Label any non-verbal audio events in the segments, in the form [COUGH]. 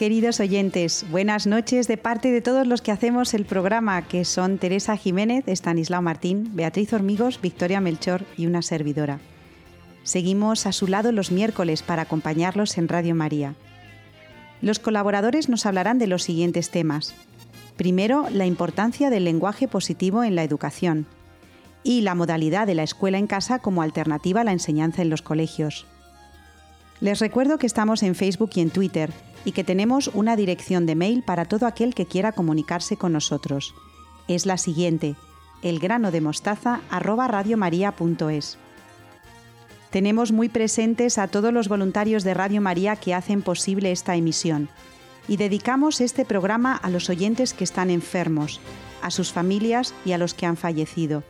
queridos oyentes. Buenas noches de parte de todos los que hacemos el programa, que son Teresa Jiménez, Estanislao Martín, Beatriz Hormigos, Victoria Melchor y una servidora. Seguimos a su lado los miércoles para acompañarlos en Radio María. Los colaboradores nos hablarán de los siguientes temas. Primero, la importancia del lenguaje positivo en la educación y la modalidad de la escuela en casa como alternativa a la enseñanza en los colegios. Les recuerdo que estamos en Facebook y en Twitter y que tenemos una dirección de mail para todo aquel que quiera comunicarse con nosotros. Es la siguiente: elgranodemostaza@radiomaria.es. Tenemos muy presentes a todos los voluntarios de Radio María que hacen posible esta emisión y dedicamos este programa a los oyentes que están enfermos, a sus familias y a los que han fallecido.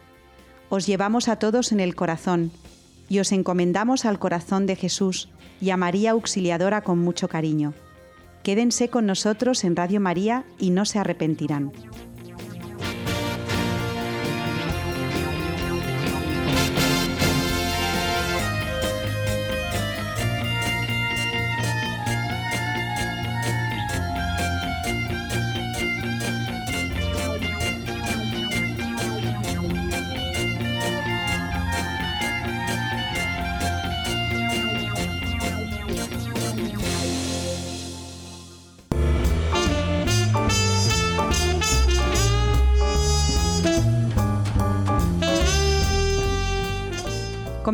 Os llevamos a todos en el corazón y os encomendamos al corazón de Jesús y a María Auxiliadora con mucho cariño. Quédense con nosotros en Radio María y no se arrepentirán.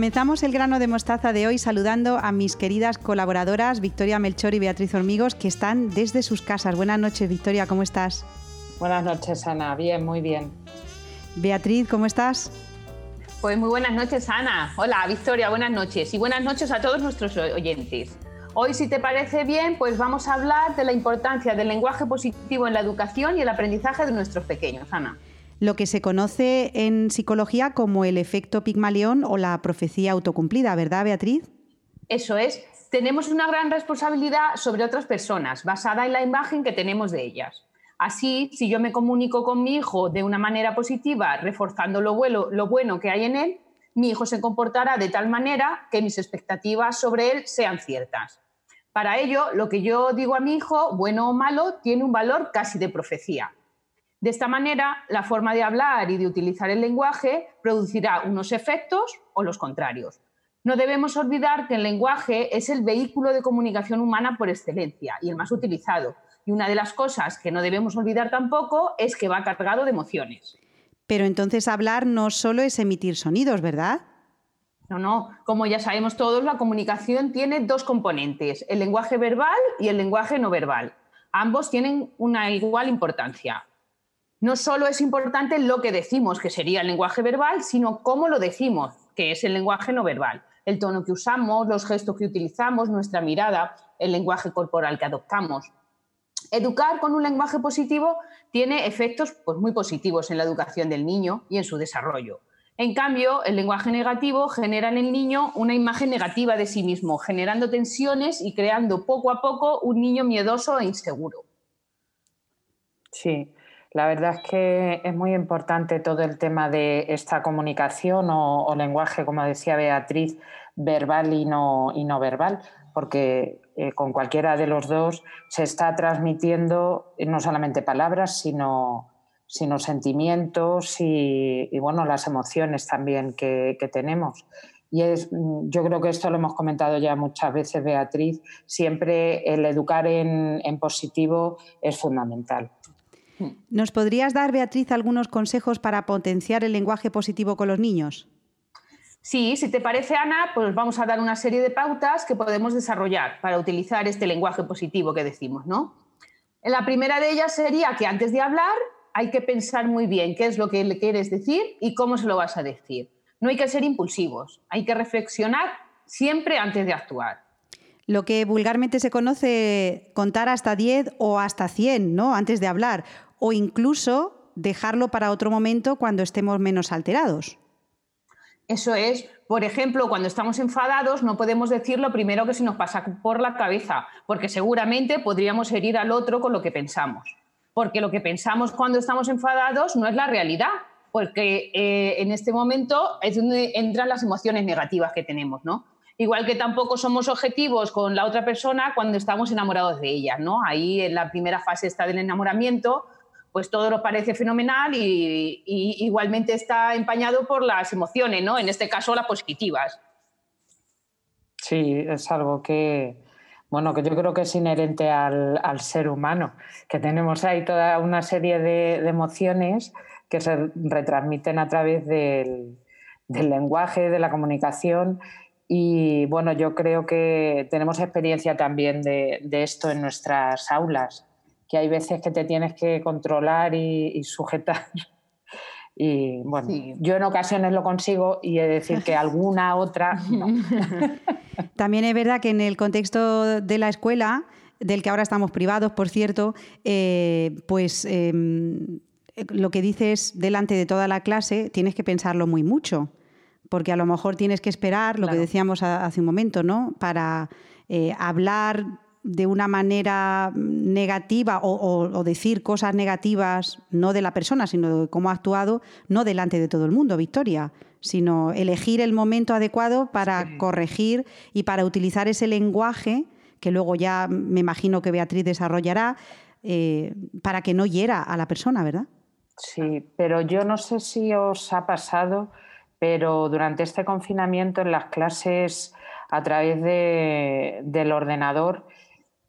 Comenzamos el grano de mostaza de hoy saludando a mis queridas colaboradoras Victoria Melchor y Beatriz Hormigos que están desde sus casas. Buenas noches, Victoria, ¿cómo estás? Buenas noches, Ana. Bien, muy bien. Beatriz, ¿cómo estás? Pues muy buenas noches, Ana. Hola, Victoria, buenas noches. Y buenas noches a todos nuestros oyentes. Hoy, si te parece bien, pues vamos a hablar de la importancia del lenguaje positivo en la educación y el aprendizaje de nuestros pequeños, Ana lo que se conoce en psicología como el efecto Pigmalión o la profecía autocumplida, ¿verdad, Beatriz? Eso es. Tenemos una gran responsabilidad sobre otras personas, basada en la imagen que tenemos de ellas. Así, si yo me comunico con mi hijo de una manera positiva, reforzando lo bueno, lo bueno que hay en él, mi hijo se comportará de tal manera que mis expectativas sobre él sean ciertas. Para ello, lo que yo digo a mi hijo, bueno o malo, tiene un valor casi de profecía. De esta manera, la forma de hablar y de utilizar el lenguaje producirá unos efectos o los contrarios. No debemos olvidar que el lenguaje es el vehículo de comunicación humana por excelencia y el más utilizado. Y una de las cosas que no debemos olvidar tampoco es que va cargado de emociones. Pero entonces hablar no solo es emitir sonidos, ¿verdad? No, no. Como ya sabemos todos, la comunicación tiene dos componentes, el lenguaje verbal y el lenguaje no verbal. Ambos tienen una igual importancia no solo es importante lo que decimos, que sería el lenguaje verbal, sino cómo lo decimos, que es el lenguaje no verbal. El tono que usamos, los gestos que utilizamos, nuestra mirada, el lenguaje corporal que adoptamos. Educar con un lenguaje positivo tiene efectos pues, muy positivos en la educación del niño y en su desarrollo. En cambio, el lenguaje negativo genera en el niño una imagen negativa de sí mismo, generando tensiones y creando poco a poco un niño miedoso e inseguro. Sí, la verdad es que es muy importante todo el tema de esta comunicación o, lenguaje, como decía Beatriz, verbal y no, y no verbal, porque eh, con cualquiera de los dos se está transmitiendo no solamente palabras, sino, sino sentimientos y, bueno, las emociones también que, tenemos. Y es, yo creo que esto lo hemos comentado ya muchas veces, Beatriz, siempre el educar en, en positivo es fundamental. ¿Nos podrías dar, Beatriz, algunos consejos para potenciar el lenguaje positivo con los niños? Sí, si te parece, Ana, pues vamos a dar una serie de pautas que podemos desarrollar para utilizar este lenguaje positivo que decimos, ¿no? La primera de ellas sería que antes de hablar hay que pensar muy bien qué es lo que le quieres decir y cómo se lo vas a decir. No hay que ser impulsivos, hay que reflexionar siempre antes de actuar lo que vulgarmente se conoce contar hasta 10 o hasta 100, ¿no? Antes de hablar o incluso dejarlo para otro momento cuando estemos menos alterados. Eso es, por ejemplo, cuando estamos enfadados no podemos decir lo primero que se nos pasa por la cabeza, porque seguramente podríamos herir al otro con lo que pensamos. Porque lo que pensamos cuando estamos enfadados no es la realidad, porque eh, en este momento es donde entran las emociones negativas que tenemos, ¿no? Igual que tampoco somos objetivos con la otra persona cuando estamos enamorados de ella, ¿no? Ahí en la primera fase está del enamoramiento, pues todo nos parece fenomenal y, igualmente está empañado por las emociones, ¿no? En este caso las positivas. Sí, es algo que, bueno, que yo creo que es inherente al, ser humano, que tenemos ahí toda una serie de, emociones que se retransmiten a través del, lenguaje, de la comunicación. Y bueno, yo creo que tenemos experiencia también de, esto en nuestras aulas, que hay veces que te tienes que controlar y, sujetar. [LAUGHS] Y bueno, yo en ocasiones lo consigo y he de decir que alguna otra no. [LAUGHS] También es verdad que en el contexto de la escuela, del que ahora estamos privados, por cierto, eh, pues em, lo que dices delante de toda la clase tienes que pensarlo muy mucho, porque a lo mejor tienes que esperar, lo que decíamos hace un momento, ¿no? Para eh, hablar de una manera negativa o, decir cosas negativas, no de la persona, sino de cómo ha actuado, no delante de todo el mundo, Victoria, sino elegir el momento adecuado para corregir y para utilizar ese lenguaje que luego ya me imagino que Beatriz desarrollará eh, para que no hiera a la persona, ¿verdad? Sí, pero yo no sé si os ha pasado, pero durante este confinamiento en las clases a través del ordenador,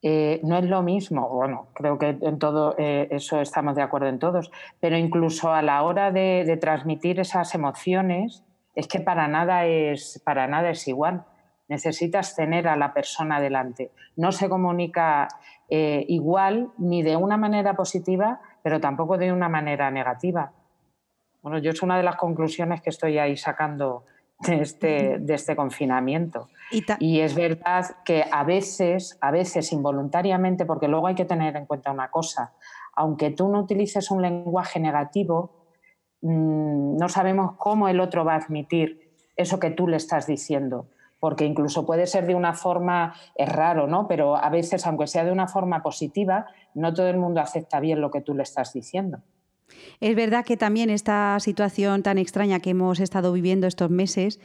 eh, no es lo mismo, bueno, creo que en todo eh, eso estamos de acuerdo en todos, pero incluso a la hora de, transmitir esas emociones, es que para nada es, para nada es igual. Necesitas tener a la persona delante. No se comunica eh, igual ni de una manera positiva, pero tampoco de una manera negativa. Bueno, yo es una de las conclusiones que estoy ahí sacando de este, de este confinamiento. Y, es verdad que a veces, a veces involuntariamente, porque luego hay que tener en cuenta una cosa, aunque tú no utilices un lenguaje negativo, mm, no sabemos cómo el otro va a admitir eso que tú le estás diciendo. Porque incluso puede ser de una forma, es raro, ¿no? Pero a veces, aunque sea de una forma positiva, no todo el mundo acepta bien lo que tú le estás diciendo. Es verdad que también esta situación tan extraña que hemos estado viviendo estos meses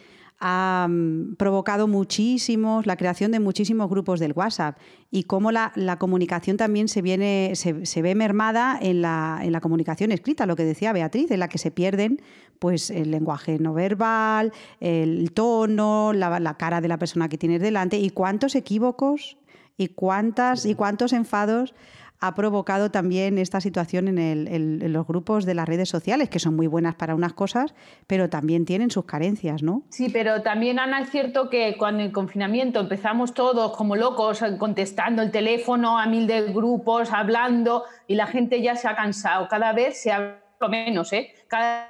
ha mm, provocado muchísimos, la creación de muchísimos grupos del WhatsApp y cómo la, comunicación también se, viene, se, ve mermada en la, comunicación escrita, lo que decía Beatriz, en la que se pierden pues, el lenguaje no verbal, el tono, la, la cara de la persona que tienes delante y cuántos equívocos y cuántas y cuántos enfados ha provocado también esta situación en, los grupos de las redes sociales, que son muy buenas para unas cosas, pero también tienen sus carencias, ¿no? Sí, pero también, Ana, es cierto que cuando el confinamiento empezamos todos como locos contestando el teléfono a mil de grupos, hablando, y la gente ya se ha cansado. Cada vez se habla menos, ¿eh? Cada,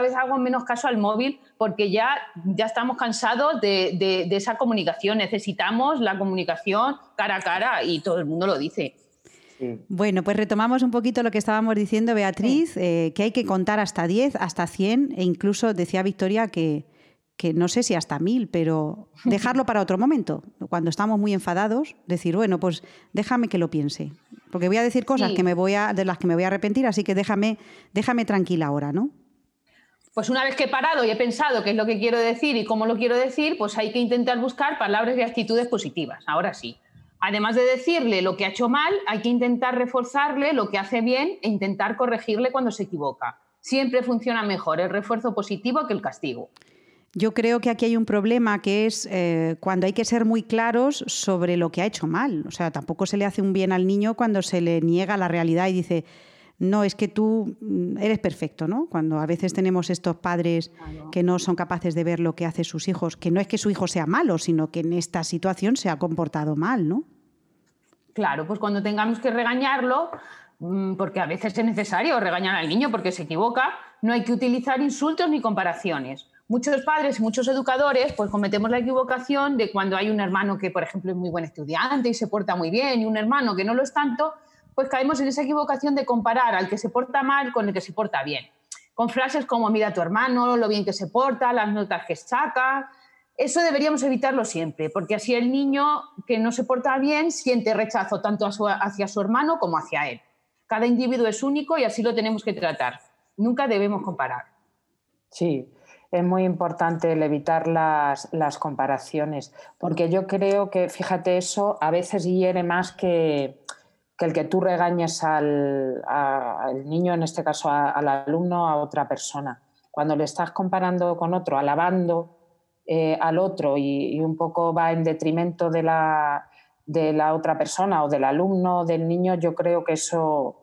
vez hago menos caso al móvil porque ya, ya estamos cansados de esa comunicación. Necesitamos la comunicación cara a cara y todo el mundo lo dice. Bueno, pues retomamos un poquito lo que estábamos diciendo, Beatriz, eh, que hay que contar hasta 10, hasta 100 e incluso decía Victoria que, que no sé si hasta 1000, pero [LAUGHS] dejarlo para otro momento. Cuando estamos muy enfadados, decir, bueno, pues déjame que lo piense. Porque voy a decir cosas que me voy a, de las que me voy a arrepentir, así que déjame, déjame tranquila ahora, ¿no? Pues una vez que he parado y he pensado qué es lo que quiero decir y cómo lo quiero decir, pues hay que intentar buscar palabras y actitudes positivas. Ahora sí además de decirle lo que ha hecho mal, hay que intentar reforzarle lo que hace bien e intentar corregirle cuando se equivoca. Siempre funciona mejor el refuerzo positivo que el castigo. Yo creo que aquí hay un problema que es eh, cuando hay que ser muy claros sobre lo que ha hecho mal. O sea, tampoco se le hace un bien al niño cuando se le niega la realidad y dice, no, es que tú mm, eres perfecto, ¿no? Cuando a veces tenemos estos padres que no son capaces de ver lo que hacen sus hijos, que no es que su hijo sea malo, sino que en esta situación se ha comportado mal, ¿no? Claro, pues cuando tengamos que regañarlo, mm, porque a veces es necesario regañar al niño porque se equivoca, no hay que utilizar insultos ni comparaciones. Muchos padres y muchos educadores pues cometemos la equivocación de cuando hay un hermano que, por ejemplo, es muy buen estudiante y se porta muy bien y un hermano que no lo es tanto, pues caemos en esa equivocación de comparar al que se porta mal con el que se porta bien. Con frases como mira a tu hermano, lo bien que se porta, las notas que saca. Eso deberíamos evitarlo siempre, porque así el niño que no se porta bien siente rechazo tanto hacia su hermano como hacia él. Cada individuo es único y así lo tenemos que tratar. Nunca debemos comparar. Sí, es muy importante el evitar las, comparaciones, porque yo creo que, fíjate, eso a veces hiere más que, el que tú regañes al, niño, en este caso al alumno, a otra persona. Cuando le estás comparando con otro, alabando eh, al otro y, un poco va en detrimento de la, de la otra persona o del alumno, del niño, yo creo que eso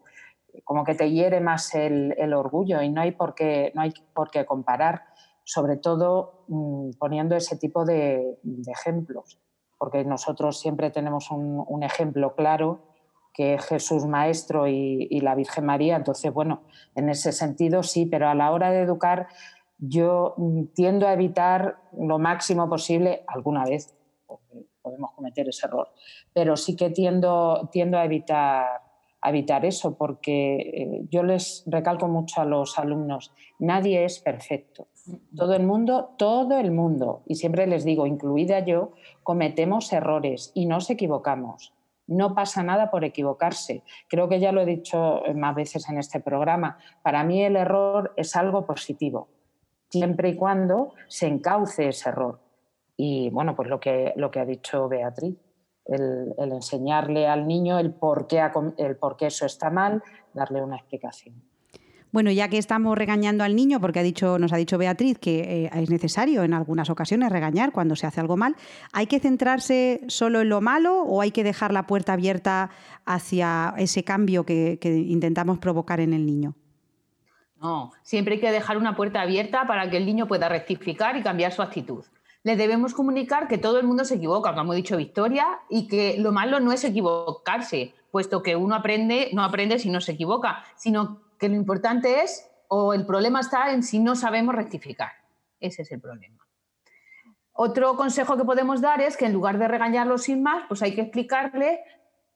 como que te hiere más el, el orgullo y no hay por qué, no hay por qué comparar sobre todo mm, poniendo ese tipo de, ejemplos, porque nosotros siempre tenemos un, ejemplo claro que es Jesús Maestro y, la Virgen María, entonces, bueno, en ese sentido sí, pero a la hora de educar yo tiendo a evitar lo máximo posible, alguna vez podemos cometer ese error, pero sí que tiendo, tiendo a evitar a evitar eso, porque eh, yo les recalco mucho a los alumnos, nadie es perfecto. Todo el mundo, todo el mundo, y siempre les digo, incluida yo, cometemos errores y nos equivocamos. No pasa nada por equivocarse. Creo que ya lo he dicho más veces en este programa. Para mí el error es algo positivo, siempre y cuando se encauce ese error. Y bueno, pues lo que, lo que ha dicho Beatriz, el, enseñarle al niño el por, qué, el por qué eso está mal, darle una explicación. Bueno, ya que estamos regañando al niño, porque ha dicho, nos ha dicho Beatriz que eh, es necesario en algunas ocasiones regañar cuando se hace algo mal, ¿hay que centrarse solo en lo malo o hay que dejar la puerta abierta hacia ese cambio que, intentamos provocar en el niño? No, siempre hay que dejar una puerta abierta para que el niño pueda rectificar y cambiar su actitud. Le debemos comunicar que todo el mundo se equivoca, como ha dicho Victoria, y que lo malo no es equivocarse, puesto que uno aprende, no aprende si no se equivoca, sino que lo importante es, o el problema está en si no sabemos rectificar. Ese es el problema. Otro consejo que podemos dar es que en lugar de regañarlo sin más, pues hay que explicarle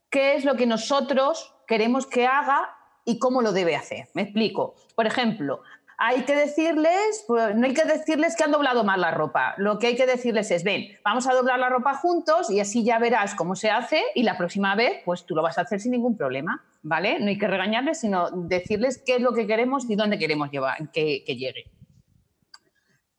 qué es lo que nosotros queremos que haga y cómo lo debe hacer. Me explico. Por ejemplo, hay que decirles, pues, no hay que decirles que han doblado mal la ropa. Lo que hay que decirles es, ven, vamos a doblar la ropa juntos y así ya verás cómo se hace y la próxima vez, pues tú lo vas a hacer sin ningún problema, ¿vale? No hay que regañarles, sino decirles qué es lo que queremos y dónde queremos llevar, que, llegue.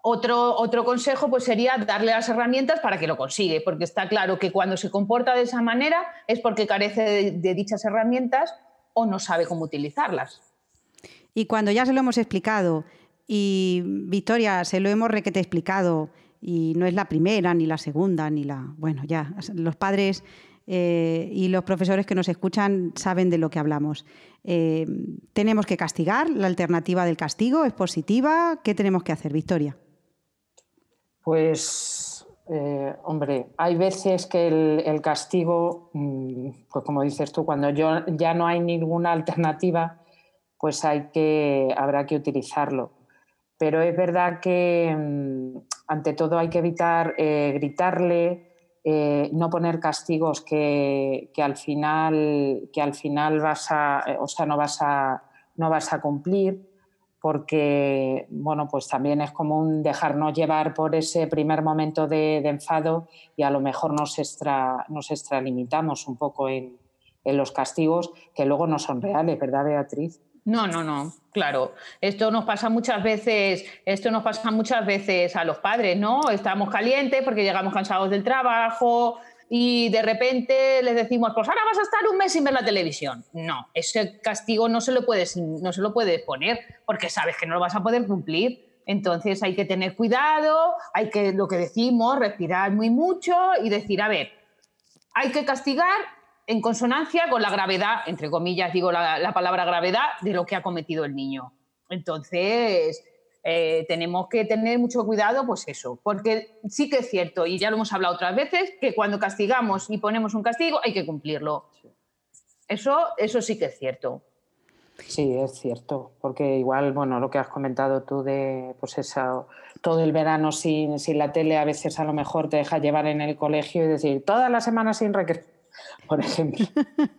Otro, otro, consejo pues sería darle las herramientas para que lo consigue, porque está claro que cuando se comporta de esa manera es porque carece de dichas herramientas o no sabe cómo utilizarlas. Y cuando ya se lo hemos explicado y Victoria, se lo hemos requete explicado y no es la primera, ni la segunda, ni la... Bueno, ya, los padres eh, y los profesores que nos escuchan saben de lo que hablamos. Eh, ¿Tenemos que castigar? ¿La alternativa del castigo es positiva? ¿Qué tenemos que hacer, Victoria? Pues, eh, hombre, hay veces que el, castigo, mm, pues como dices tú, cuando yo, ya no hay ninguna alternativa, pues hay que, habrá que utilizarlo. Pero es verdad que mm, ante todo hay que evitar eh, gritarle, eh, no poner castigos que, al final, que al final vas a, o sea, no vas a, no vas a cumplir porque bueno, pues también es común dejarnos llevar por ese primer momento de, enfado y a lo mejor nos, extra, nos extralimitamos un poco en, en, los castigos que luego no son reales, ¿verdad, Beatriz? No, no, no, claro. Esto nos pasa muchas veces, esto nos pasa muchas veces a los padres, ¿no? Estamos calientes porque llegamos cansados del trabajo y de repente les decimos, pues ahora vas a estar un mes sin ver la televisión. No, ese castigo no se lo puedes, no se lo puedes poner porque sabes que no lo vas a poder cumplir. Entonces hay que tener cuidado, hay que, lo que decimos, respirar muy mucho y decir, a ver, hay que castigar en consonancia con la gravedad, entre comillas digo la, palabra gravedad, de lo que ha cometido el niño. Entonces, eh, tenemos que tener mucho cuidado, pues eso, porque sí que es cierto, y ya lo hemos hablado otras veces, que cuando castigamos y ponemos un castigo hay que cumplirlo. Eso, eso sí que es cierto. Sí, es cierto, porque igual, bueno, lo que has comentado tú de, pues esa, todo el verano sin, sin la tele, a veces a lo mejor te deja llevar en el colegio y decir, toda la semana sin recreo [LAUGHS] por ejemplo.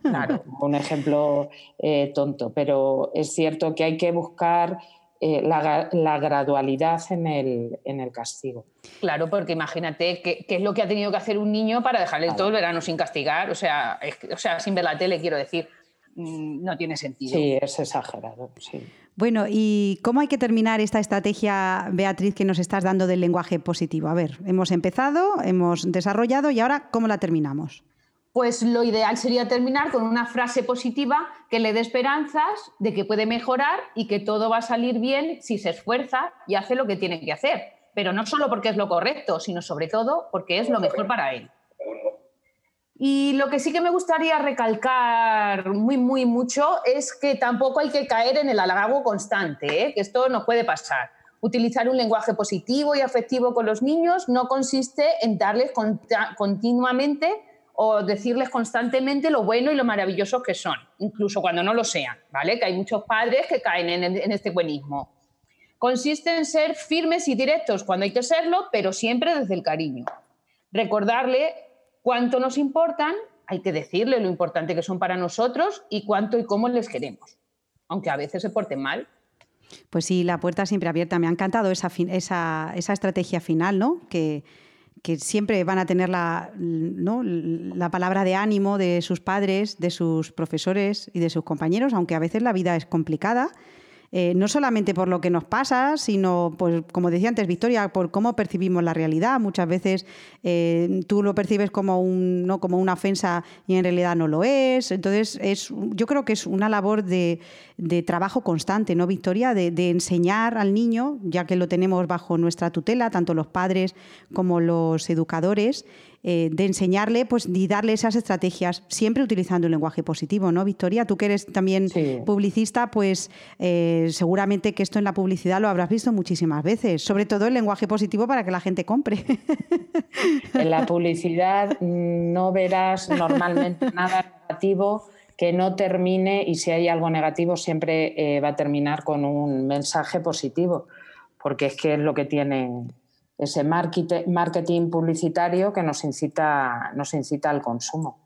Claro, un ejemplo eh, tonto, pero es cierto que hay que buscar eh, la, gradualidad en el, castigo. Claro, porque imagínate qué, es lo que ha tenido que hacer un niño para dejarle todo el verano sin castigar, o sea, o sea, sin ver la tele, quiero decir. mm, no tiene sentido. Sí, es exagerado, sí. Bueno, ¿y cómo hay que terminar esta estrategia, Beatriz, que nos estás dando del lenguaje positivo? A ver, hemos empezado, hemos desarrollado y ahora, ¿cómo la terminamos? Pues lo ideal sería terminar con una frase positiva que le dé esperanzas de que puede mejorar y que todo va a salir bien si se esfuerza y hace lo que tiene que hacer. Pero no solo porque es lo correcto, sino sobre todo porque es lo mejor para él. Y lo que sí que me gustaría recalcar muy, muy mucho es que tampoco hay que caer en el halago constante, ¿eh? que esto no puede pasar. Utilizar un lenguaje positivo y afectivo con los niños no consiste en darles continuamente o decirles constantemente lo bueno y lo maravilloso que son, incluso cuando no lo sean, ¿vale? Que hay muchos padres que caen en, en este buenismo. Consiste en ser firmes y directos cuando hay que serlo, pero siempre desde el cariño. Recordarle cuánto nos importan, hay que decirle lo importante que son para nosotros y cuánto y cómo les queremos, aunque a veces se porten mal. Pues sí, la puerta siempre abierta. Me ha encantado esa, esa, esa estrategia final, ¿no? Que, que siempre van a tener la, ¿no? la palabra de ánimo de sus padres, de sus profesores y de sus compañeros, aunque a veces la vida es complicada eh, no solamente por lo que nos pasa, sino, pues, como decía antes Victoria, por cómo percibimos la realidad. Muchas veces eh, tú lo percibes como, un, ¿no? como una ofensa y en realidad no lo es. Entonces, es, yo creo que es una labor de, trabajo constante, ¿no, Victoria? De, de, enseñar al niño, ya que lo tenemos bajo nuestra tutela, tanto los padres como los educadores, eh, de enseñarle pues, y darle esas estrategias, siempre utilizando el lenguaje positivo, ¿no, Victoria? Tú que eres también publicista, pues eh, seguramente que esto en la publicidad lo habrás visto muchísimas veces, sobre todo el lenguaje positivo para que la gente compre. [LAUGHS] En la publicidad no verás normalmente [LAUGHS] nada negativo que no termine y si hay algo negativo siempre eh, va a terminar con un mensaje positivo, porque es que es lo que tiene ese marketing publicitario que nos incita, nos incita al consumo.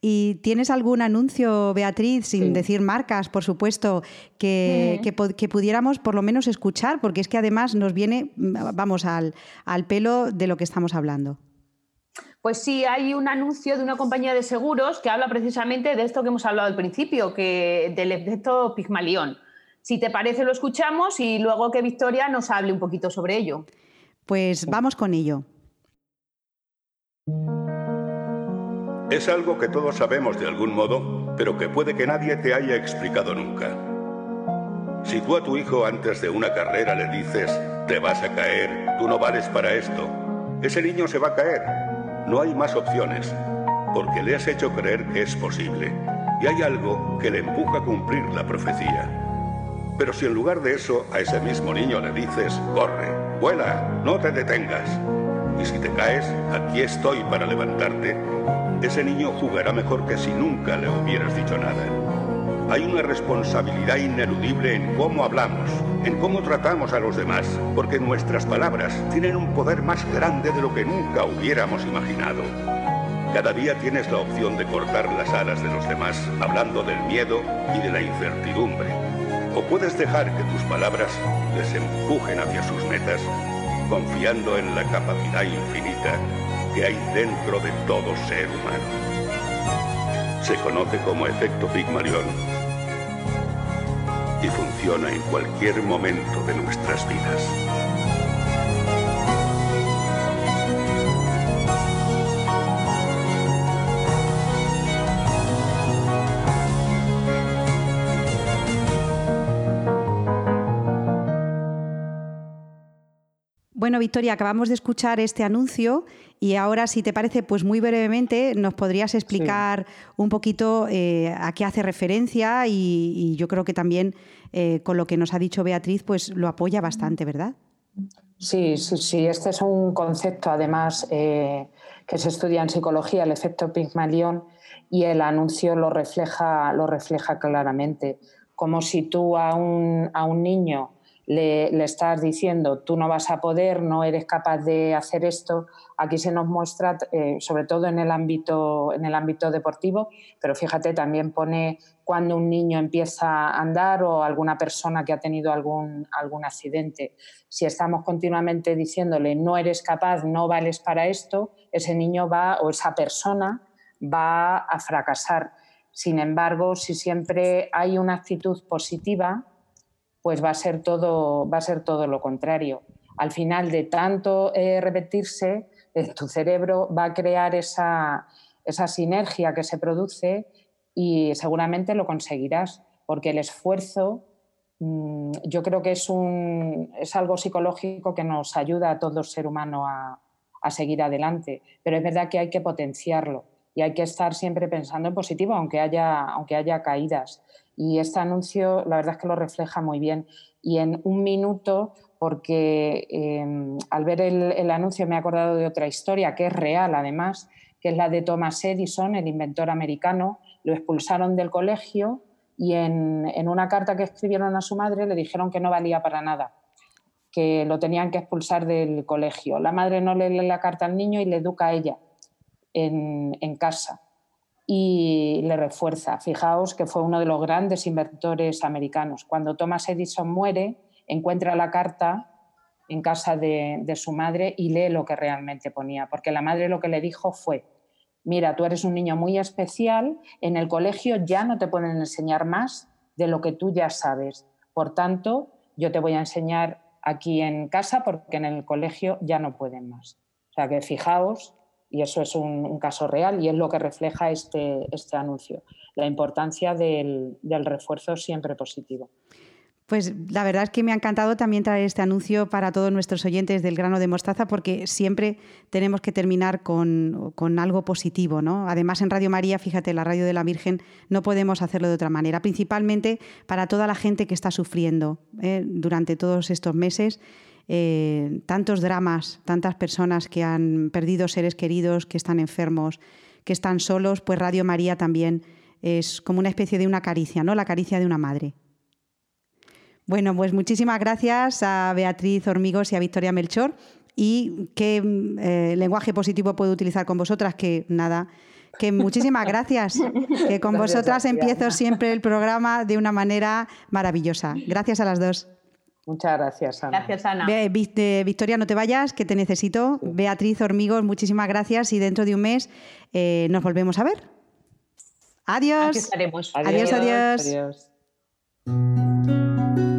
¿Y tienes algún anuncio, Beatriz, sin decir marcas, por supuesto, que, que, pudiéramos por lo menos escuchar? Porque es que además nos viene, vamos, al, al, pelo de lo que estamos hablando. Pues sí, hay un anuncio de una compañía de seguros que habla precisamente de esto que hemos hablado al principio, que, del efecto Pigmalión. Si te parece, lo escuchamos y luego que Victoria nos hable un poquito sobre ello. Pues vamos con ello. Es algo que todos sabemos de algún modo, pero que puede que nadie te haya explicado nunca. Si tú a tu hijo antes de una carrera le dices, te vas a caer, tú no vales para esto, ese niño se va a caer. No hay más opciones, porque le has hecho creer que es posible, y hay algo que le empuja a cumplir la profecía. Pero si en lugar de eso a ese mismo niño le dices, corre, Vuela, no te detengas. Y si te caes, aquí estoy para levantarte. Ese niño jugará mejor que si nunca le hubieras dicho nada. Hay una responsabilidad ineludible en cómo hablamos, en cómo tratamos a los demás, porque nuestras palabras tienen un poder más grande de lo que nunca hubiéramos imaginado. Cada día tienes la opción de cortar las alas de los demás hablando del miedo y de la incertidumbre o puedes dejar que tus palabras les empujen hacia sus metas, confiando en la capacidad infinita que hay dentro de todo ser humano. Se conoce como efecto Pygmalion y funciona en cualquier momento de nuestras vidas. Bueno, Victoria, acabamos de escuchar este anuncio y ahora, si te parece, pues muy brevemente nos podrías explicar un poquito eh, a qué hace referencia y, yo creo que también eh, con lo que nos ha dicho Beatriz, pues lo apoya bastante, ¿verdad? Sí, sí, sí. Este es un concepto, además, eh, que se estudia en psicología, el efecto Pygmalion, y el anuncio lo refleja, lo refleja claramente. Como si tú a un, a un niño le, estás diciendo tú no vas a poder, no eres capaz de hacer esto, aquí se nos muestra eh, sobre todo en el, ámbito, en el ámbito deportivo, pero fíjate, también pone cuando un niño empieza a andar o alguna persona que ha tenido algún, algún accidente. Si estamos continuamente diciéndole no eres capaz, no vales para esto, ese niño va o esa persona va a fracasar Sin embargo, si siempre hay una actitud positiva, pues va a ser todo, va a ser todo lo contrario. Al final de tanto eh, repetirse, eh, tu cerebro va a crear esa, sinergia que se produce y seguramente lo conseguirás, porque el esfuerzo mm, yo creo que es, un, es algo psicológico que nos ayuda a todo ser humano a, a seguir adelante, pero es verdad que hay que potenciarlo y hay que estar siempre pensando en positivo, aunque haya, aunque haya caídas. Y este anuncio, la verdad es que lo refleja muy bien. Y en un minuto, porque em, al ver el, anuncio me he acordado de otra historia, que es real además, que es la de Thomas Edison, el inventor americano. Lo expulsaron del colegio y en, una carta que escribieron a su madre le dijeron que no valía para nada que lo tenían que expulsar del colegio. La madre no le lee la carta al niño y le educa a ella en, casa y le refuerza. Fijaos que fue uno de los grandes inventores americanos. Cuando Thomas Edison muere, encuentra la carta en casa de, de, su madre y lee lo que realmente ponía, porque la madre lo que le dijo fue, mira, tú eres un niño muy especial, en el colegio ya no te pueden enseñar más de lo que tú ya sabes. Por tanto, yo te voy a enseñar aquí en casa porque en el colegio ya no pueden más. O sea que fijaos, y eso es un, caso real y es lo que refleja este, este anuncio, la importancia del, del refuerzo siempre positivo. Pues la verdad es que me ha encantado también traer este anuncio para todos nuestros oyentes del grano de mostaza porque siempre tenemos que terminar con, algo positivo. ¿no? Además en Radio María, fíjate, la radio de la Virgen, no podemos hacerlo de otra manera, principalmente para toda la gente que está sufriendo ¿eh? durante todos estos meses. Eh, tantos dramas, tantas personas que han perdido seres queridos, que están enfermos, que están solos, pues Radio María también es como una especie de una caricia, ¿no? La caricia de una madre. Bueno, pues muchísimas gracias a Beatriz Hormigos y a Victoria Melchor. ¿Y qué eh, lenguaje positivo puedo utilizar con vosotras? Que nada, que muchísimas gracias. [LAUGHS] Que con vosotras empiezo siempre el programa de una manera maravillosa. Gracias a las dos. Muchas gracias, Ana. Gracias, Ana. Victoria, no te vayas, que te necesito. Beatriz Hormigos, muchísimas gracias y dentro de un mes eh, nos volvemos a ver. Adiós. Aquí estaremos. adiós. adiós. adiós.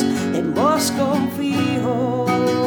en vos confío.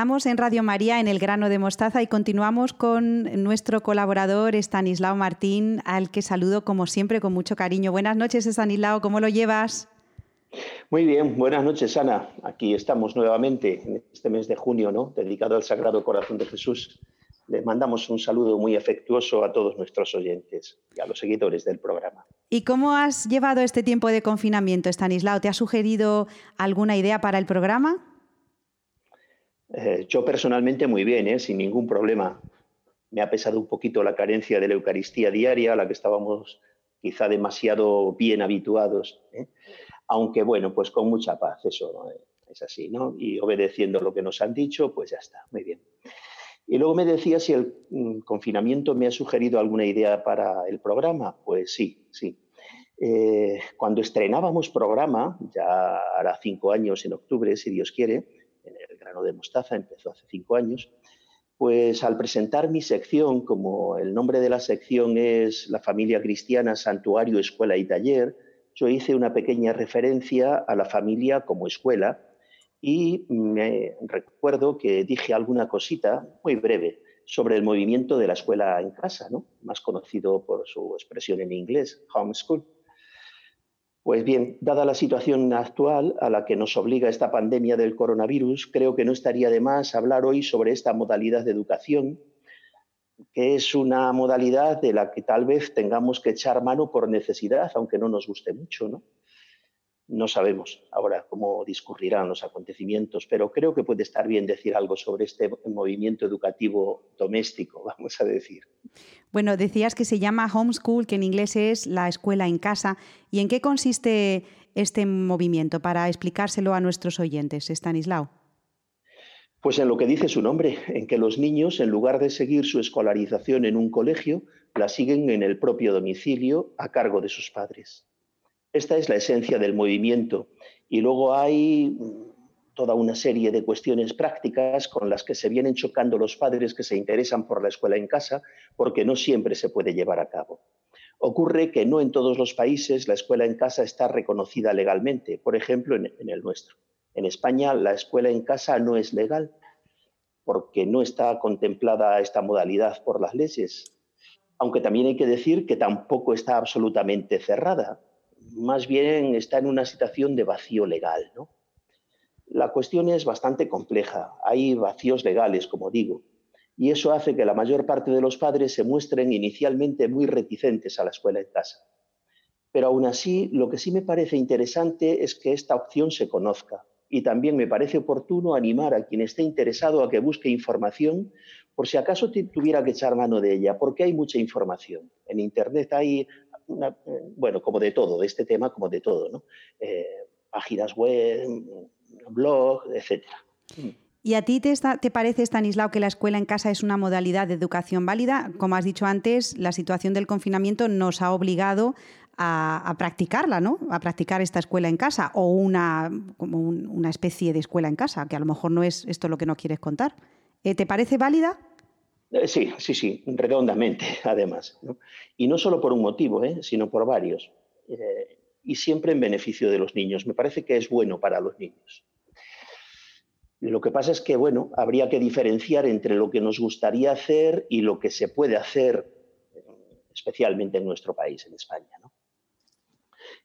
Estamos en Radio María en el grano de mostaza y continuamos con nuestro colaborador Estanislao Martín, al que saludo como siempre con mucho cariño. Buenas noches, Estanislao, ¿cómo lo llevas? Muy bien, buenas noches, Ana. Aquí estamos nuevamente en este mes de junio, ¿no? Dedicado al Sagrado Corazón de Jesús. Les mandamos un saludo muy afectuoso a todos nuestros oyentes y a los seguidores del programa. ¿Y cómo has llevado este tiempo de confinamiento, Estanislao? ¿Te ha sugerido alguna idea para el programa? Eh, yo personalmente muy bien, ¿eh? sin ningún problema. Me ha pesado un poquito la carencia de la Eucaristía diaria, a la que estábamos quizá demasiado bien habituados. ¿eh? Aunque bueno, pues con mucha paz, eso es así, ¿no? Y obedeciendo lo que nos han dicho, pues ya está, muy bien. Y luego me decía si el mm, confinamiento me ha sugerido alguna idea para el programa. Pues sí, sí. Cuando estrenábamos programa, ya hará cinco años en octubre, si Dios quiere, grano de mostaza, empezó hace cinco años, pues al presentar mi sección, como el nombre de la sección es La familia cristiana, santuario, escuela y taller, yo hice una pequeña referencia a la familia como escuela y me recuerdo que dije alguna cosita muy breve sobre el movimiento de la escuela en casa, ¿no? más conocido por su expresión en inglés, homeschool. Pues bien, dada la situación actual a la que nos obliga esta pandemia del coronavirus, creo que no estaría de más hablar hoy sobre esta modalidad de educación, que es una modalidad de la que tal vez tengamos que echar mano por necesidad, aunque no nos guste mucho, ¿no? No sabemos ahora cómo discurrirán los acontecimientos, pero creo que puede estar bien decir algo sobre este movimiento educativo doméstico, [LAUGHS] vamos a decir. Bueno, decías que se llama homeschool, que en inglés es la escuela en casa. ¿Y en qué consiste este movimiento para explicárselo a nuestros oyentes, Stanislao? Pues en lo que dice su nombre, en que los niños, en lugar de seguir su escolarización en un colegio, la siguen en el propio domicilio a cargo de sus padres. Esta es la esencia del movimiento. Y luego hay toda una serie de cuestiones prácticas con las que se vienen chocando los padres que se interesan por la escuela en casa, porque no siempre se puede llevar a cabo. Ocurre que no en todos los países la escuela en casa está reconocida legalmente, por ejemplo, en, el nuestro. En España la escuela en casa no es legal porque no está contemplada esta modalidad por las leyes. Aunque también hay que decir que tampoco está absolutamente cerrada más bien está en una situación de vacío legal. ¿no? La cuestión es bastante compleja. Hay vacíos legales, como digo, y eso hace que la mayor parte de los padres se muestren inicialmente muy reticentes a la escuela en casa. Pero aún así, lo que sí me parece interesante es que esta opción se conozca. Y también me parece oportuno animar a quien esté interesado a que busque información por si acaso tuviera que echar mano de ella, porque hay mucha información. En Internet hay bueno, como de todo, de este tema como de todo, ¿no? Eh, páginas web, blog, etc. ¿Y a ti te, te, parece, Stanislao, que la escuela en casa es una modalidad de educación válida? Como has dicho antes, la situación del confinamiento nos ha obligado a, practicarla, ¿no? A practicar esta escuela en casa o una, como una especie de escuela en casa, que a lo mejor no es esto lo que no quieres contar. Eh, ¿Te parece válida? Eh, sí, sí, sí, redondamente, [LAUGHS] además. Y no solo por un motivo, ¿eh? sino por varios. Eh, y siempre en beneficio de los niños. Me parece que es bueno para los niños. Lo que pasa es que, bueno, habría que diferenciar entre lo que nos gustaría hacer y lo que se puede hacer, especialmente en nuestro país, en España.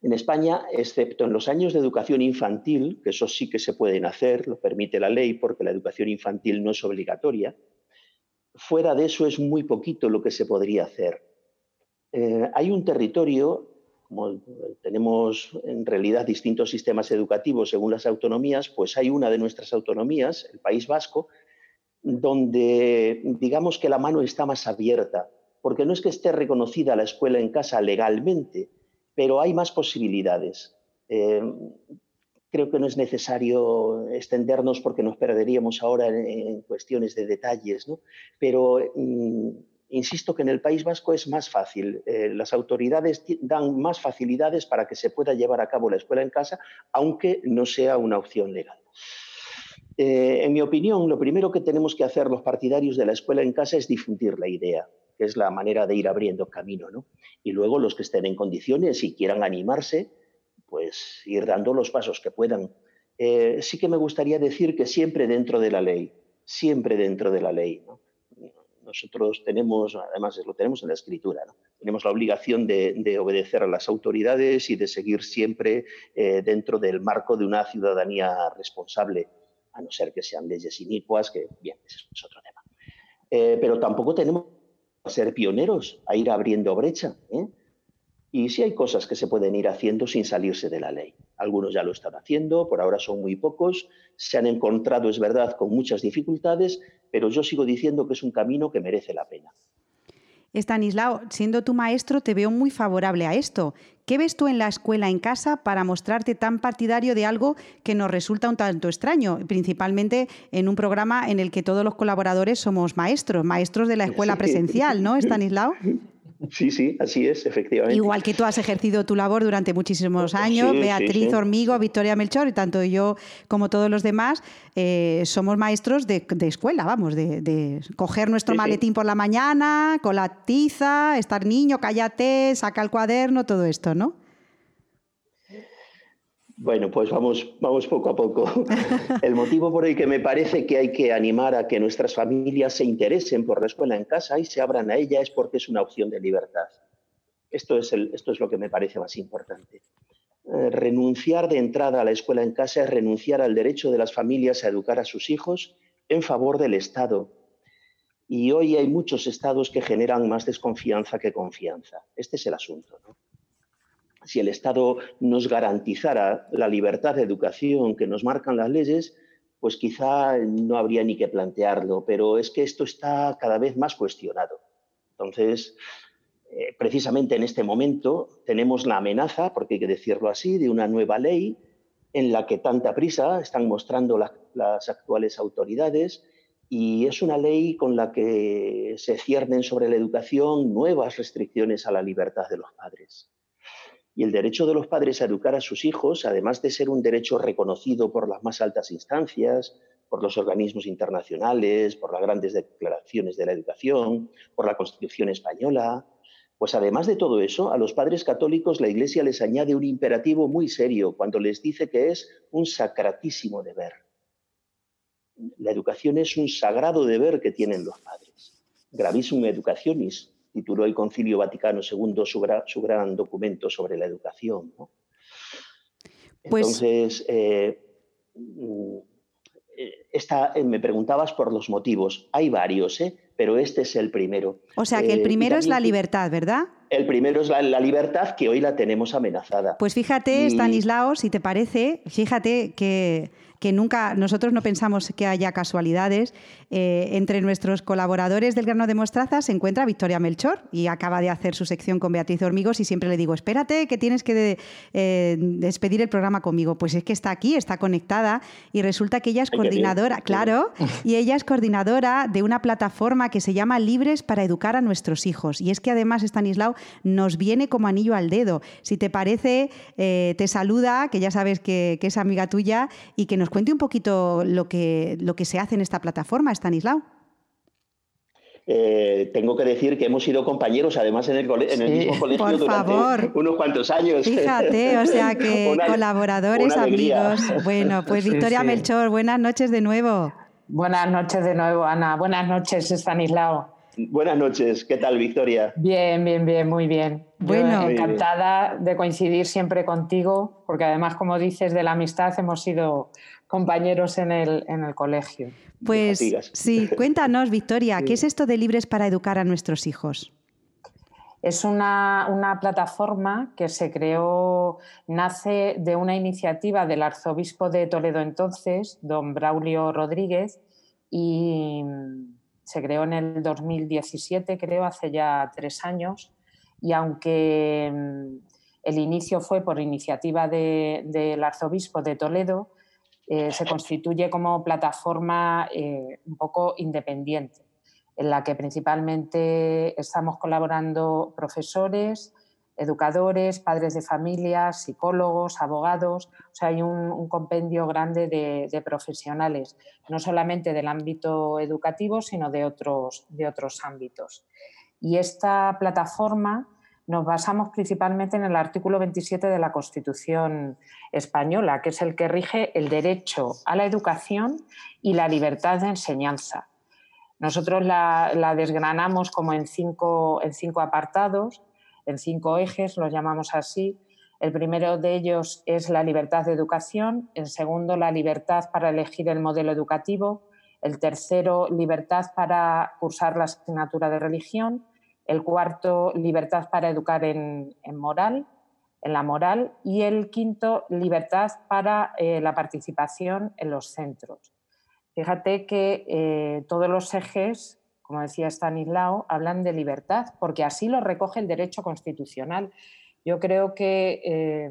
En España, excepto en los años de educación infantil, que eso sí que se pueden hacer, lo permite la ley porque la educación infantil no es obligatoria, fuera de eso es muy poquito lo que se podría hacer. Eh, hay un territorio, como tenemos en realidad distintos sistemas educativos según las autonomías, pues hay una de nuestras autonomías, el País Vasco, donde digamos que la mano está más abierta, porque no es que esté reconocida la escuela en casa legalmente, pero hay más posibilidades. Eh, creo que no es necesario extendernos porque nos perderíamos ahora en, cuestiones de detalles, ¿no? pero mm, insisto que en el País Vasco es más fácil. Eh, las autoridades dan más facilidades para que se pueda llevar a cabo la escuela en casa, aunque no sea una opción legal. Eh, en mi opinión, lo primero que tenemos que hacer los partidarios de la escuela en casa es difundir la idea, que es la manera de ir abriendo camino. ¿no? Y luego los que estén en condiciones y quieran animarse, pues ir dando los pasos que puedan. Eh, sí que me gustaría decir que siempre dentro de la ley, siempre dentro de la ley. Nosotros tenemos, además lo tenemos en la escritura, tenemos la obligación de, obedecer a las autoridades y de seguir siempre eh, dentro del marco de una ciudadanía responsable a no ser que sean leyes inicuas, que bien, ese es otro tema. Eh, pero tampoco tenemos que ser pioneros a ir abriendo brecha. Y sí hay cosas que se pueden ir haciendo sin salirse de la ley. Algunos ya lo están haciendo, por ahora son muy pocos, se han encontrado, es verdad, con muchas dificultades, pero yo sigo diciendo que es un camino que merece la pena. Estanislao, siendo tu maestro, te veo muy favorable a esto. ¿Qué ves tú en la escuela en casa para mostrarte tan partidario de algo que nos resulta un tanto extraño, principalmente en un programa en el que todos los colaboradores somos maestros, maestros de la escuela presencial, ¿no, [LAUGHS] Estanislao? Sí, sí, así es, efectivamente. Igual que tú has ejercido tu labor durante muchísimos años, Beatriz Hormigo, Victoria Melchor, y tanto yo como todos los demás, eh, somos maestros de, escuela, vamos, de, coger nuestro maletín por la mañana, con la tiza, estar niño, cállate, saca el cuaderno, todo esto, ¿no? Bueno, pues vamos, vamos poco a poco. [LAUGHS] El motivo por el que me parece que hay que animar a que nuestras familias se interesen por la escuela en casa y se abran a ella es porque es una opción de libertad. Esto es, esto es lo que me parece más importante. Eh, renunciar de entrada a la escuela en casa es renunciar al derecho de las familias a educar a sus hijos en favor del Estado. Y hoy hay muchos estados que generan más desconfianza que confianza. Este es el asunto. ¿no? Si el Estado nos garantizara la libertad de educación que nos marcan las leyes, pues quizá no habría ni que plantearlo, pero es que esto está cada vez más cuestionado. Entonces, eh, precisamente en este momento tenemos la amenaza, porque hay que decirlo así, de una nueva ley en la que tanta prisa están mostrando las actuales autoridades y es una ley con la que se ciernen sobre la educación nuevas restricciones a la libertad de los padres. Y el derecho de los padres a educar a sus hijos, además de ser un derecho reconocido por las más altas instancias, por los organismos internacionales, por las grandes declaraciones de la educación, por la Constitución española, pues además de todo eso, a los padres católicos la Iglesia les añade un imperativo muy serio cuando les dice que es un sacratísimo deber. La educación es un sagrado deber que tienen los padres. Gravísimo educationis, tituló el Concilio Vaticano II su, gran documento sobre la educación. Pues Entonces, eh, mm, esta, eh, me preguntabas por los motivos. Hay varios, ¿eh? pero este es el primero. O sea que el primero es la libertad, ¿verdad? El primero es la, libertad que hoy la tenemos amenazada. Pues fíjate, Stanislao, si te parece, fíjate que que nunca, nosotros no pensamos que haya casualidades. Eh, entre nuestros colaboradores del grano de mostraza se encuentra Victoria Melchor y acaba de hacer su sección con Beatriz Hormigos y siempre le digo, espérate que tienes que eh, despedir el programa conmigo. Pues es que está aquí, está conectada y resulta que ella es coordinadora, claro, [LAUGHS] y ella es coordinadora de una plataforma que se llama Libres para Educar a Nuestros Hijos. Y es que además, Stanislao, nos viene como anillo al dedo. Si te parece, eh, te saluda, que ya sabes que, que es amiga tuya y que nos cuente un poquito lo que, lo que se hace en esta plataforma, Stanislao. Eh, tengo que decir que hemos sido compañeros, además en el, mismo colegio durante unos cuantos años. Fíjate, o sea [LAUGHS] que colaboradores, amigos. Bueno, pues Victoria Melchor, buenas noches de nuevo. Buenas noches de nuevo, Ana. Buenas noches, Stanislao. Buenas noches, ¿qué tal Victoria? Bien, bien, bien, muy bien. Bueno, encantada de coincidir siempre contigo, porque además, como dices, de la amistad hemos sido compañeros en el, en el colegio. Pues sí, cuéntanos, Victoria, [LAUGHS] ¿qué es esto de Libres para Educar a nuestros hijos? Es una, una, plataforma que se creó, nace de una iniciativa del arzobispo de Toledo entonces, don Braulio Rodríguez, y se creó en el 2017, creo, hace ya tres años, y aunque mm, el inicio fue por iniciativa del arzobispo de Toledo, eh, se constituye como plataforma eh, un poco independiente, en la que principalmente estamos colaborando profesores, educadores, padres de familia, psicólogos, abogados. O sea, hay un, compendio grande de, profesionales, no solamente del ámbito educativo, sino de otros, de otros ámbitos. Y esta plataforma nos basamos principalmente en el artículo 27 de la Constitución española, que es el que rige el derecho a la educación y la libertad de enseñanza. Nosotros la, desgranamos como en cinco, en cinco apartados en cinco ejes, los llamamos así. El primero de ellos es la libertad de educación, el segundo la libertad para elegir el modelo educativo, el tercero libertad para cursar la asignatura de religión, el cuarto libertad para educar en, moral, en la moral y el quinto libertad para eh, la participación en los centros. Fíjate que eh, todos los ejes como decía Stanislao, hablan de libertad, porque así lo recoge el derecho constitucional. Yo creo que, eh,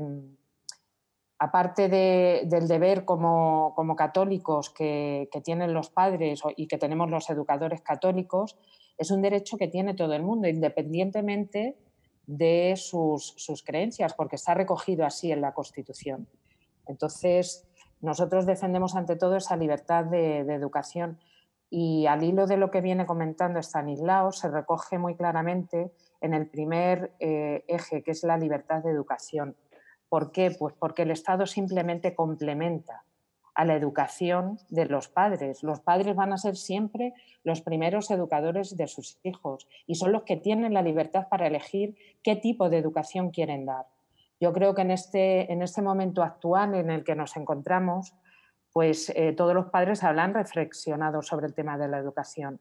aparte del deber como, católicos que, tienen los padres y que tenemos los educadores católicos, es un derecho que tiene todo el mundo, independientemente de sus, creencias, porque está recogido así en la Constitución. Entonces, nosotros defendemos ante todo esa libertad de educación y al hilo de lo que viene comentando Stanislao, se recoge muy claramente en el primer eh, eje, que es la libertad de educación. ¿Por qué? Pues porque el Estado simplemente complementa a la educación de los padres. Los padres van a ser siempre los primeros educadores de sus hijos y son los que tienen la libertad para elegir qué tipo de educación quieren dar. Yo creo que en este, en este momento actual en el que nos encontramos, pues eh, todos los padres habrán reflexionado sobre el tema de la educación,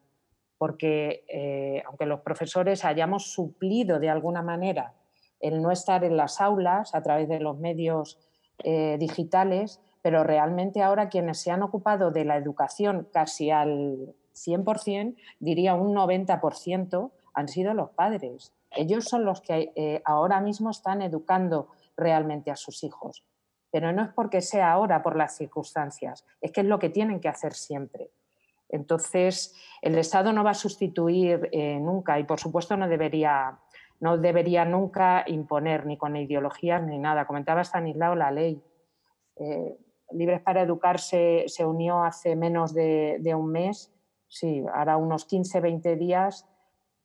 porque eh, aunque los profesores hayamos suplido de alguna manera el no estar en las aulas a través de los medios eh, digitales, pero realmente ahora quienes se han ocupado de la educación casi al 100%, diría un 90%, han sido los padres. Ellos son los que ahora mismo están educando realmente a sus hijos pero no es porque sea ahora por las circunstancias, es que es lo que tienen que hacer siempre. Entonces, el Estado no va a sustituir eh, nunca y, por supuesto, no debería, no debería nunca imponer ni con ideologías ni nada. Comentaba Stanislao la ley. Eh, Libres para Educarse se unió hace menos de, un mes, sí, ahora unos 15, 20 días,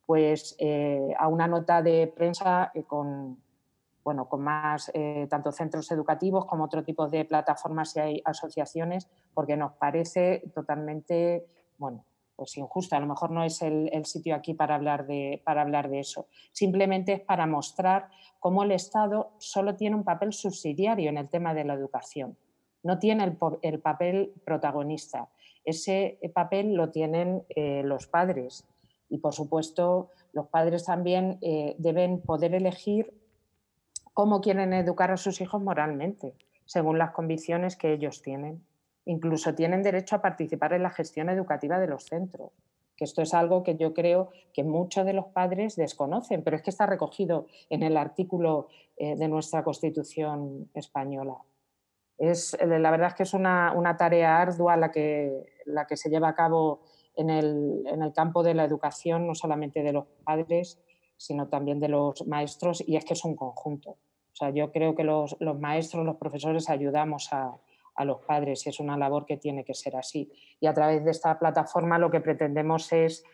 pues eh, a una nota de prensa con, bueno, con más eh, tanto centros educativos como otro tipo de plataformas y hay asociaciones, porque nos parece totalmente, bueno, pues injusto. A lo mejor no es el, sitio aquí para hablar, de, para hablar de eso. Simplemente es para mostrar cómo el Estado solo tiene un papel subsidiario en el tema de la educación. No tiene el, papel protagonista. Ese papel lo tienen eh, los padres. Y, por supuesto, los padres también eh, deben poder elegir cómo quieren educar a sus hijos moralmente, según las convicciones que ellos tienen. Incluso tienen derecho a participar en la gestión educativa de los centros, que esto es algo que yo creo que muchos de los padres desconocen, pero es que está recogido en el artículo eh, de nuestra Constitución española. Es, la verdad es que es una, tarea ardua la que, la que se lleva a cabo en el, en el campo de la educación, no solamente de los padres, sino también de los maestros, y es que es un conjunto. O sea, yo creo que los, maestros, los profesores ayudamos a, los padres y es una labor que tiene que ser así. Y a través de esta plataforma lo que pretendemos es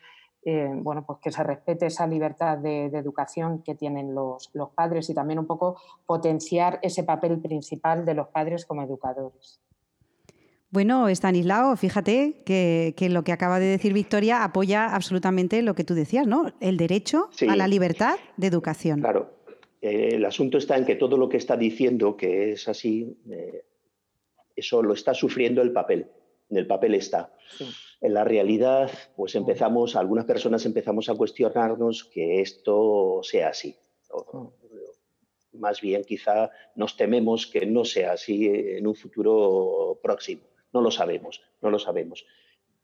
eh, bueno, pues que se respete esa libertad de, educación que tienen los, los, padres y también un poco potenciar ese papel principal de los padres como educadores. Bueno, Estanislao, fíjate que, lo que acaba de decir Victoria apoya absolutamente lo que tú decías, ¿no? El derecho a la libertad de educación. Claro. Eh, el asunto está en que todo lo que está diciendo que es así, eh, eso lo está sufriendo el papel. En el papel está. En la realidad, pues empezamos, algunas personas empezamos a cuestionarnos que esto sea así. Más bien, quizá nos tememos que no sea así en un futuro próximo. No lo sabemos, no lo sabemos.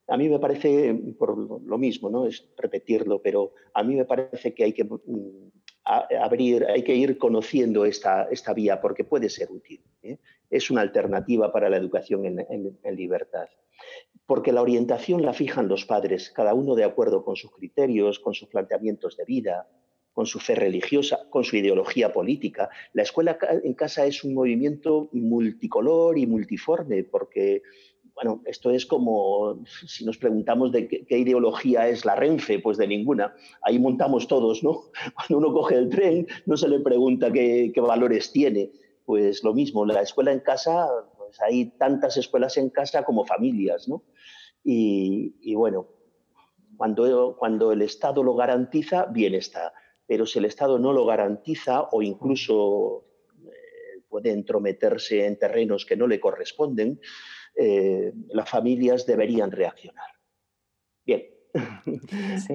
A mí me parece, por lo mismo, ¿no? Es repetirlo, pero a mí me parece que hay que mm, abrir, hay que ir conociendo esta, esta vía porque puede ser útil. ¿eh? Es una alternativa para la educación en, libertad. Porque la orientación la fijan los padres, cada uno de acuerdo con sus criterios, con sus planteamientos de vida, con su fe religiosa, con su ideología política. La escuela en casa es un movimiento multicolor y multiforme, porque, bueno, esto es como si nos preguntamos de qué, ideología es la Renfe, pues de ninguna. Ahí montamos todos, ¿no? [LAUGHS] Cuando uno coge el tren, no se le pregunta qué, valores tiene. Pues lo mismo, la escuela en casa, pues hay tantas escuelas en casa como familias, ¿no? Y, bueno, cuando, cuando el Estado lo garantiza, bien está pero si el Estado no lo garantiza o incluso eh, puede entrometerse en terrenos que no le corresponden, eh, las familias deberían reaccionar. Bien,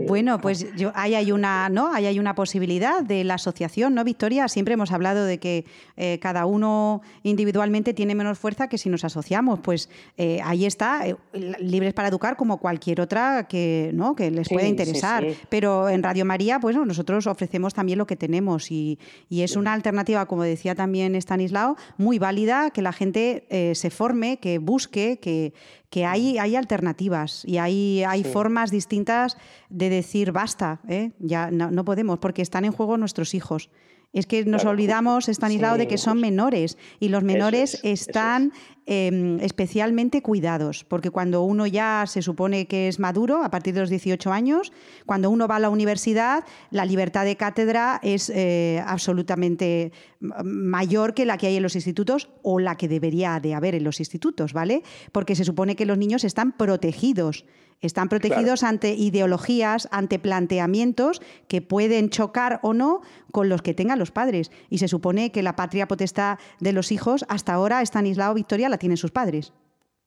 bueno, pues yo, ahí hay una, ¿no? Ahí hay una posibilidad de la asociación, ¿no, Victoria? Siempre hemos hablado de que eh, cada uno individualmente tiene menos fuerza que si nos asociamos. Pues eh, ahí está, eh, libres para educar como cualquier otra que, ¿no? que les pueda interesar. Pero en Radio María, pues nosotros ofrecemos también lo que tenemos y, es una alternativa, como decía también Stanislao, muy válida, que la gente se forme, que busque, que, que hay, hay alternativas y hay, hay formas distintas de decir basta, ¿eh? ya no, podemos, porque están en juego nuestros hijos. Es que nos olvidamos, Estanislao, de que son menores y los menores están em, especialmente cuidados, porque cuando uno ya se supone que es maduro, a partir de los 18 años, cuando uno va a la universidad, la libertad de cátedra es eh, absolutamente mayor que la que hay en los institutos o la que debería de haber en los institutos, ¿vale? Porque se supone que los niños están protegidos están protegidos ante ideologías, ante planteamientos que pueden chocar o no con los que tengan los padres. Y se supone que la patria potestad de los hijos, hasta ahora, Estanislao Victoria la tienen sus padres.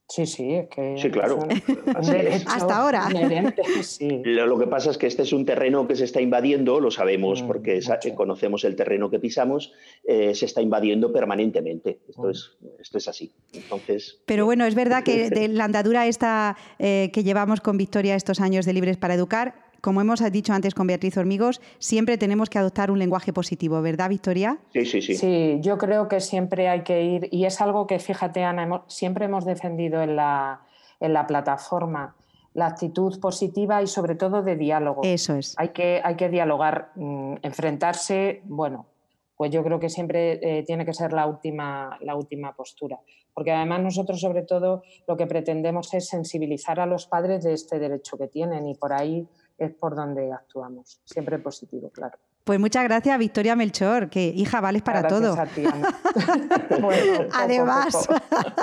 Sí, sí, es que. Sí, claro. [LAUGHS] Hasta ahora. Lo que pasa es que este es un terreno que se está invadiendo, lo sabemos mm, porque conocemos el terreno que pisamos, eh, se está invadiendo permanentemente. Esto, mm. es, esto es así. Entonces. Pero bueno, es verdad que de la andadura esta eh, que llevamos con Victoria estos años de Libres para Educar, como hemos dicho antes con Beatriz Hormigos, siempre tenemos que adoptar un lenguaje positivo, ¿verdad, Victoria? Sí, sí, sí. Sí, yo creo que siempre hay que ir, y es algo que, fíjate, Ana, siempre hemos defendido en la, en la plataforma, la actitud positiva y sobre todo de diálogo. Eso es. Hay que, hay que dialogar, mm, enfrentarse, bueno, pues yo creo que siempre eh, tiene que ser la última, la última postura. Porque además nosotros sobre todo lo que pretendemos es sensibilizar a los padres de este derecho que tienen y por ahí es por donde actuamos. Siempre positivo, claro. Pues muchas gracias, Victoria Melchor, que hija, vales para todo. [LAUGHS] Además,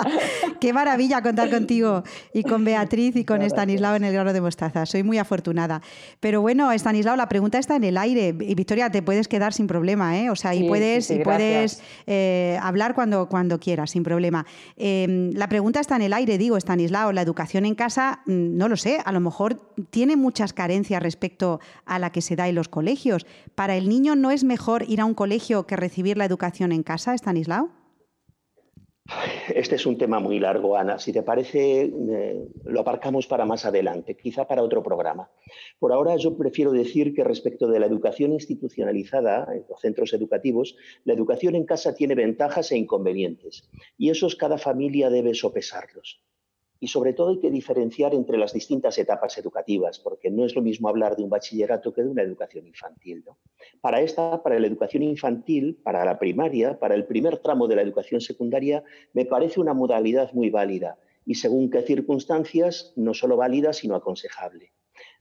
[LAUGHS] qué maravilla contar contigo y con Beatriz y con Estanislao en el grano de mostaza. Soy muy afortunada. Pero bueno, Estanislao, la pregunta está en el aire. Y Victoria, te puedes quedar sin problema, ¿eh? O sea, y puedes, y puedes eh, hablar cuando, cuando quieras, sin problema. Em, la pregunta está en el aire, digo, Estanislao, la educación en casa, mm, no lo sé, a lo mejor tiene muchas carencias respecto a la que se da en los colegios. Para el niño no es mejor ir a un colegio que recibir la educación en casa, Stanislao? Este es un tema muy largo, Ana. Si te parece, eh, lo aparcamos para más adelante, quizá para otro programa. Por ahora yo prefiero decir que respecto de la educación institucionalizada en los centros educativos, la educación en casa tiene ventajas e inconvenientes y esos cada familia debe sopesarlos. Y sobre todo hay que diferenciar entre las distintas etapas educativas, porque no es lo mismo hablar de un bachillerato que de una educación infantil. Para esta, para la educación infantil, para la primaria, para el primer tramo de la educación secundaria, me parece una modalidad muy válida y según qué circunstancias, no solo válida, sino aconsejable.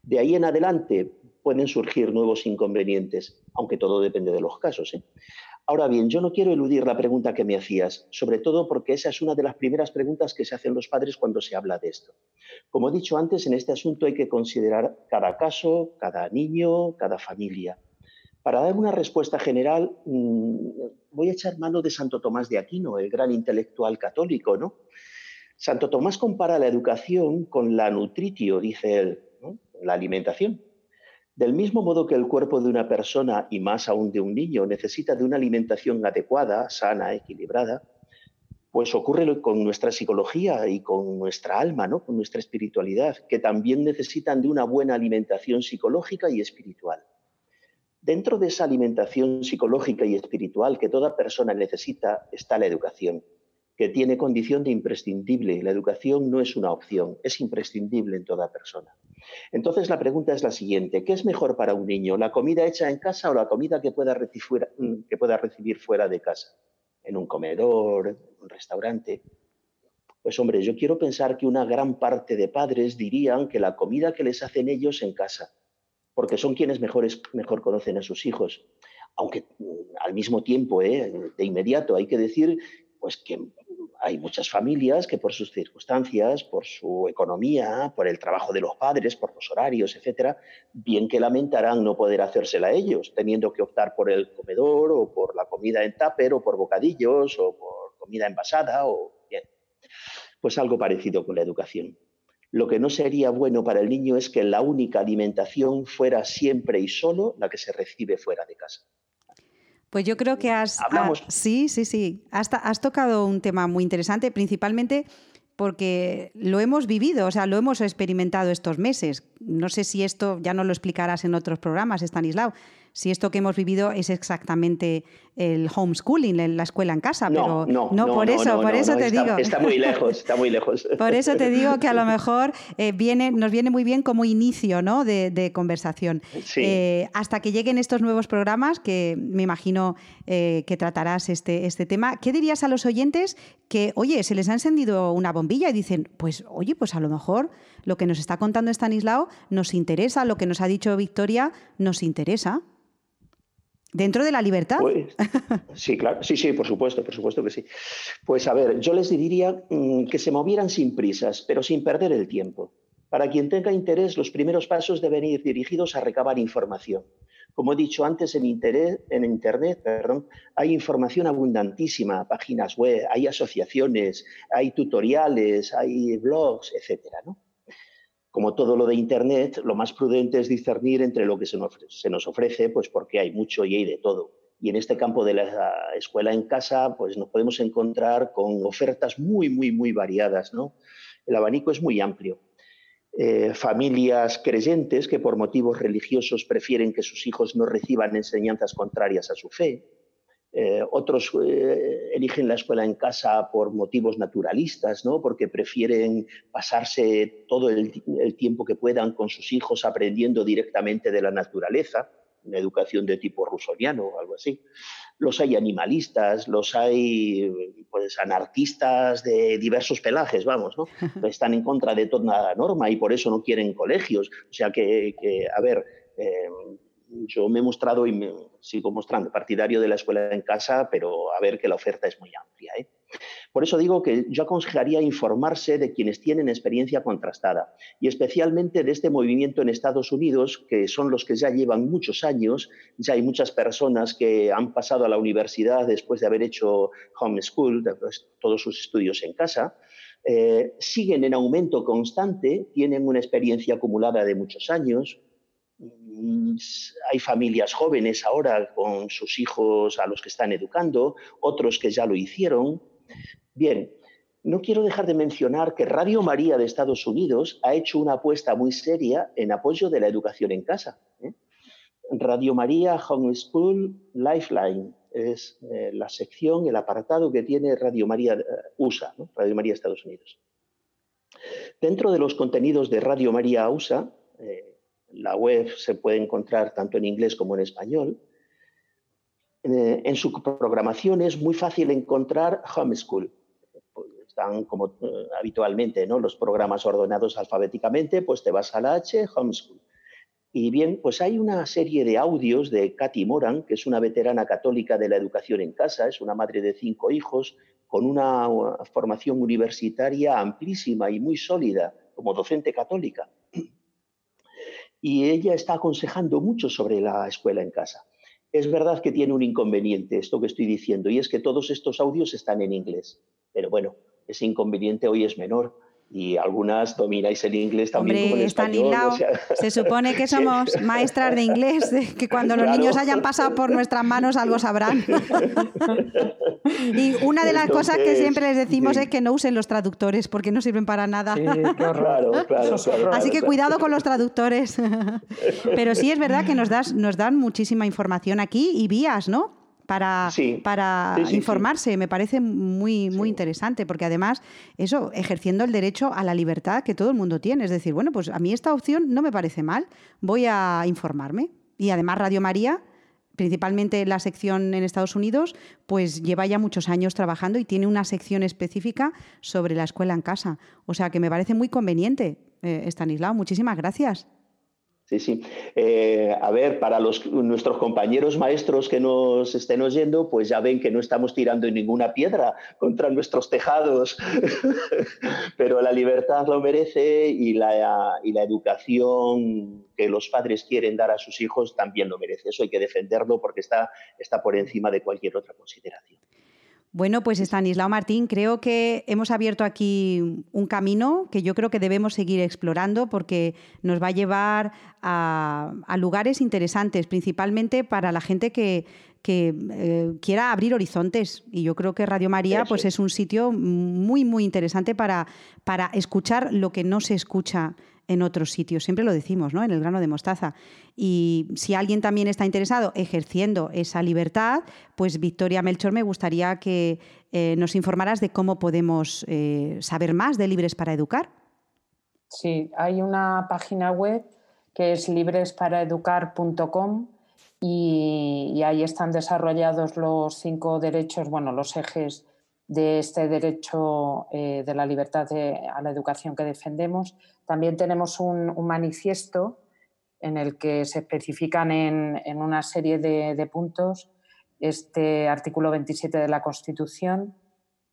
De ahí en adelante, pueden surgir nuevos inconvenientes, aunque todo depende de los casos. ¿eh? Ahora bien, yo no quiero eludir la pregunta que me hacías, sobre todo porque esa es una de las primeras preguntas que se hacen los padres cuando se habla de esto. Como he dicho antes, en este asunto hay que considerar cada caso, cada niño, cada familia. Para dar una respuesta general, mm, voy a echar mano de Santo Tomás de Aquino, el gran intelectual católico, ¿no? Santo Tomás compara la educación con la nutritio, dice él, la alimentación. Del mismo modo que el cuerpo de una persona, y más aún de un niño, necesita de una alimentación adecuada, sana, equilibrada, pues ocurre con nuestra psicología y con nuestra alma, ¿no? con nuestra espiritualidad, que también necesitan de una buena alimentación psicológica y espiritual. Dentro de esa alimentación psicológica y espiritual que toda persona necesita está la educación que tiene condición de imprescindible. La educación no es una opción, es imprescindible en toda persona. Entonces la pregunta es la siguiente, ¿qué es mejor para un niño? ¿La comida hecha en casa o la comida que pueda recibir, mm, que pueda recibir fuera de casa? ¿En un comedor, en un restaurante? Pues hombre, yo quiero pensar que una gran parte de padres dirían que la comida que les hacen ellos en casa, porque son quienes mejores, mejor conocen a sus hijos. Aunque mm, al mismo tiempo, ¿eh? de inmediato, hay que decir pues que hay muchas familias que por sus circunstancias, por su economía, por el trabajo de los padres, por los horarios, etcétera, bien que lamentarán no poder hacérsela ellos, teniendo que optar por el comedor o por la comida en tupper o por bocadillos o por comida envasada o bien. Pues algo parecido con la educación. Lo que no sería bueno para el niño es que la única alimentación fuera siempre y solo la que se recibe fuera de casa. Pues yo creo que has... sí, sí, sí. Has, has tocado un tema muy interesante, principalmente porque lo hemos vivido, o sea, lo hemos experimentado estos meses. No sé si esto ya no lo explicarás en otros programas, Stanislao, si esto que hemos vivido es exactamente el homeschooling, la escuela en casa, pero no, no, por eso, por eso te digo. Está muy lejos, está muy lejos. [LAUGHS] Por eso te digo que a lo mejor eh, viene, nos viene muy bien como inicio ¿no? de, conversación. Eh, hasta que lleguen estos nuevos programas, que me imagino eh, que tratarás este, este tema, ¿qué dirías a los oyentes que, oye, se les ha encendido una bombilla y dicen, pues, oye, pues a lo mejor lo que nos está contando Stanislao nos interesa, lo que nos ha dicho Victoria nos interesa? ¿Dentro de la libertad? Pues, sí, claro, sí, sí, por supuesto, por supuesto que sí. Pues a ver, yo les diría mm, que se movieran sin prisas, pero sin perder el tiempo. Para quien tenga interés, los primeros pasos deben ir dirigidos a recabar información. Como he dicho antes, en, en Internet perdón, hay información abundantísima, páginas web, hay asociaciones, hay tutoriales, hay blogs, etcétera, ¿no? Como todo lo de Internet, lo más prudente es discernir entre lo que se nos, ofrece, pues porque hay mucho y hay de todo. Y en este campo de la escuela en casa, pues nos podemos encontrar con ofertas muy, muy, muy variadas. ¿no? El abanico es muy amplio. Eh, familias creyentes que por motivos religiosos prefieren que sus hijos no reciban enseñanzas contrarias a su fe. Eh, otros eh, eligen la escuela en casa por motivos naturalistas, ¿no? porque prefieren pasarse todo el, tiempo que puedan con sus hijos aprendiendo directamente de la naturaleza, una educación de tipo rusoniano o algo así. Los hay animalistas, los hay pues, anarquistas de diversos pelajes, vamos, ¿no? [LAUGHS] están en contra de toda la norma y por eso no quieren colegios. O sea que, a ver, eh, yo me he mostrado y me sigo mostrando partidario de la escuela en casa, pero a ver que la oferta es muy amplia. ¿eh? Por eso digo que yo aconsejaría informarse de quienes tienen experiencia contrastada y especialmente de este movimiento en Estados Unidos, que son los que ya llevan muchos años, ya hay muchas personas que han pasado a la universidad después de haber hecho homeschool, todos sus estudios en casa, eh, siguen en aumento constante, tienen una experiencia acumulada de muchos años, hay familias jóvenes ahora con sus hijos a los que están educando, otros que ya lo hicieron. Bien, no quiero dejar de mencionar que Radio María de Estados Unidos ha hecho una apuesta muy seria en apoyo de la educación en casa. ¿eh? Radio María Homeschool Lifeline es eh, la sección, el apartado que tiene Radio María eh, USA, Radio María Estados Unidos. Dentro de los contenidos de Radio María USA, la web se puede encontrar tanto en inglés como en español. Eh, en su programación es muy fácil encontrar homeschool. Están como eh, habitualmente ¿no? los programas ordenados alfabéticamente, pues te vas a la H, homeschool. Y bien, pues hay una serie de audios de Katy Moran, que es una veterana católica de la educación en casa, es una madre de cinco hijos, con una formación universitaria amplísima y muy sólida como docente católica. Y ella está aconsejando mucho sobre la escuela en casa. Es verdad que tiene un inconveniente esto que estoy diciendo, y es que todos estos audios están en inglés. Pero bueno, ese inconveniente hoy es menor y algunas domináis el inglés también Hombre, como el español. [LAUGHS] Se supone que [LAUGHS] somos maestras de inglés, que cuando los Claro. niños hayan pasado por nuestras manos algo sabrán. [LAUGHS] y una de las cosas que siempre les decimos sí. es que no usen los traductores porque no sirven para nada. Sí. [LAUGHS] Claro. Así que cuidado con los traductores. [LAUGHS] Pero sí es verdad que nos, das, nos dan muchísima información aquí y vías, ¿no? Para, Sí. para informarse. Me parece muy, muy interesante, porque además, eso, ejerciendo el derecho a la libertad que todo el mundo tiene. Es decir, bueno, pues a mí esta opción no me parece mal, voy a informarme. Y además Radio María, principalmente la sección en Estados Unidos, pues lleva ya muchos años trabajando y tiene una sección específica sobre la escuela en casa. O sea que me parece muy conveniente, eh, Estanislao. Muchísimas gracias. Sí, sí. Eh, a ver, para los, nuestros compañeros maestros que nos estén oyendo, pues ya ven que no estamos tirando ninguna piedra contra nuestros tejados, [LAUGHS] pero la libertad lo merece y la, y la educación que los padres quieren dar a sus hijos también lo merece. Eso hay que defenderlo porque está, está por encima de cualquier otra consideración. Bueno, pues Estanislao Martín, creo que hemos abierto aquí un camino que yo creo que debemos seguir explorando porque nos va a llevar a, a lugares interesantes, principalmente para la gente que, que eh, quiera abrir horizontes. Y yo creo que Radio María pues, es. es un sitio muy, muy interesante para, para escuchar lo que no se escucha en otros sitios. Siempre lo decimos, ¿no? En el grano de mostaza. Y si alguien también está interesado ejerciendo esa libertad, pues Victoria Melchor, me gustaría que eh, nos informaras de cómo podemos eh, saber más de Libres para Educar. Sí, hay una página web que es libresparaeducar.com y, y ahí están desarrollados los cinco derechos, bueno, los ejes de este derecho eh, de la libertad de- a la educación que defendemos. También tenemos un, manifiesto en el que se especifican en, en una serie de, puntos este artículo 27 de la Constitución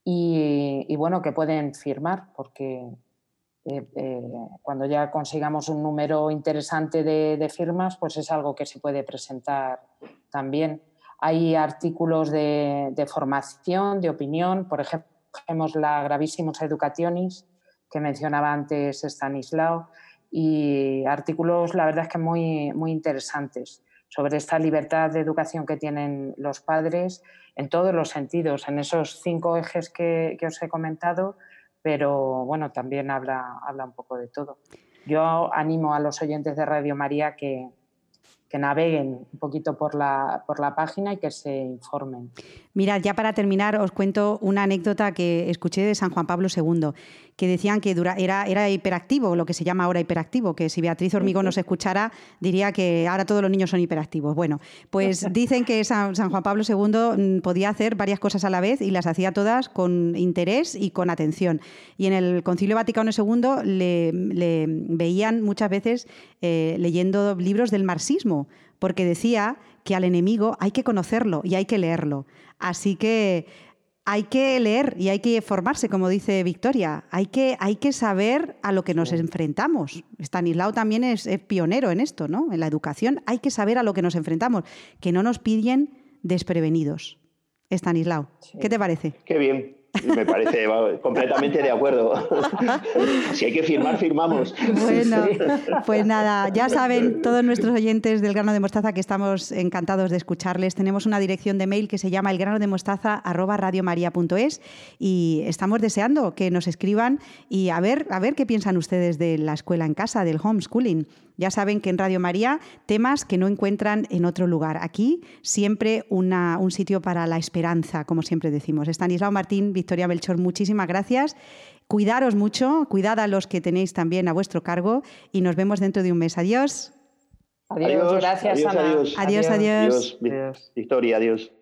y, y, bueno, que pueden firmar porque eh, eh, cuando ya consigamos un número interesante de, firmas, pues es algo que se puede presentar también. Hay artículos de, de formación, de opinión, por ejemplo, tenemos la Gravísimos Educationis, que mencionaba antes Stanislao, y artículos, la verdad es que muy, muy interesantes sobre esta libertad de educación que tienen los padres en todos los sentidos, en esos cinco ejes que, que os he comentado, pero bueno, también habla, habla un poco de todo. Yo animo a los oyentes de Radio María que, que naveguen un poquito por la, por la página y que se informen. Mirad, ya para terminar os cuento una anécdota que escuché de San Juan Pablo II, que decían que dura, era, era hiperactivo, lo que se llama ahora hiperactivo, que si Beatriz Hormigo nos escuchara diría que ahora todos los niños son hiperactivos. Bueno, pues [LAUGHS] dicen que San, San Juan Pablo II podía hacer varias cosas a la vez y las hacía todas con interés y con atención. Y en el Concilio Vaticano II le, le veían muchas veces eh, leyendo libros del marxismo, porque decía que al enemigo hay que conocerlo y hay que leerlo. Así que hay que leer y hay que formarse, como dice Victoria. Hay que, hay que saber a lo que nos enfrentamos. Stanislao también es, es, pionero en esto, ¿no? En la educación hay que saber a lo que nos enfrentamos, que no nos pillen desprevenidos. Stanislao, sí. ¿qué te parece? Qué bien. Me parece completamente de acuerdo. [LAUGHS] si hay que firmar, firmamos. Bueno, pues nada, ya saben todos nuestros oyentes del grano de mostaza que estamos encantados de escucharles. Tenemos una dirección de mail que se llama elgranodemostaza@radiomaria.es y estamos deseando que nos escriban y a ver, a ver qué piensan ustedes de la escuela en casa, del homeschooling. Ya saben que en Radio María temas que no encuentran en otro lugar. Aquí siempre una, un sitio para la esperanza, como siempre decimos. Estanislao Martín, Victoria Melchor, muchísimas gracias. Cuidaros mucho, cuidad a los que tenéis también a vuestro cargo y nos vemos dentro de un mes. Adiós. Adiós, adiós gracias, adiós, Ana. Adiós, adiós. adiós. adiós. Victoria, adiós.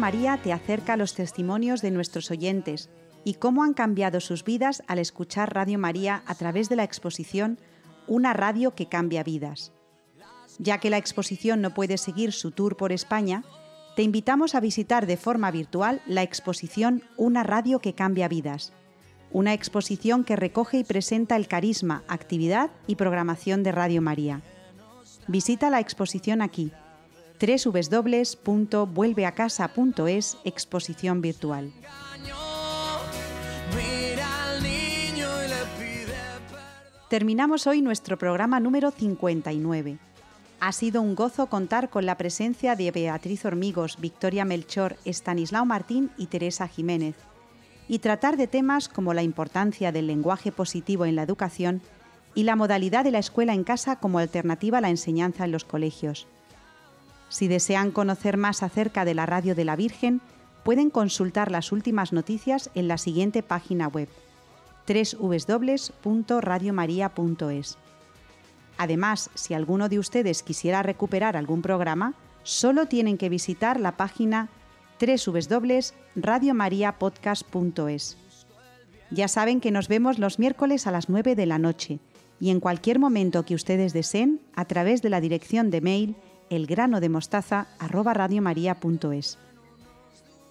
María te acerca a los testimonios de nuestros oyentes y cómo han cambiado sus vidas al escuchar Radio María a través de la exposición Una radio que cambia vidas. Ya que la exposición no puede seguir su tour por España, te invitamos a visitar de forma virtual la exposición Una radio que cambia vidas, una exposición que recoge y presenta el carisma, actividad y programación de Radio María. Visita la exposición aquí, www.vuelveacasa.es exposición virtual. Terminamos hoy nuestro programa número 59. Ha sido un gozo contar con la presencia de Beatriz Hormigos, Victoria Melchor, Estanislao Martín y Teresa Jiménez, y tratar de temas como la importancia del lenguaje positivo en la educación y la modalidad de la escuela en casa como alternativa a la enseñanza en los colegios. Si desean conocer más acerca de la Radio de la Virgen, pueden consultar las últimas noticias en la siguiente página web www.radiomaria.es. Además, si alguno de ustedes quisiera recuperar algún programa, solo tienen que visitar la página www.radiomariapodcast.es. Ya saben que nos vemos los miércoles a las 9 de la noche y en cualquier momento que ustedes deseen a través de la dirección de mail elgranodemostaza@radiomaria.es.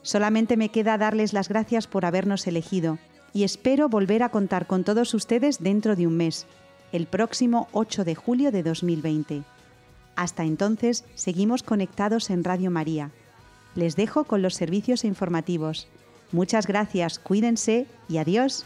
Solamente me queda darles las gracias por habernos elegido y espero volver a contar con todos ustedes dentro de un mes, el próximo 8 de julio de 2020. Hasta entonces, seguimos conectados en Radio María. Les dejo con los servicios informativos. Muchas gracias, cuídense y adiós.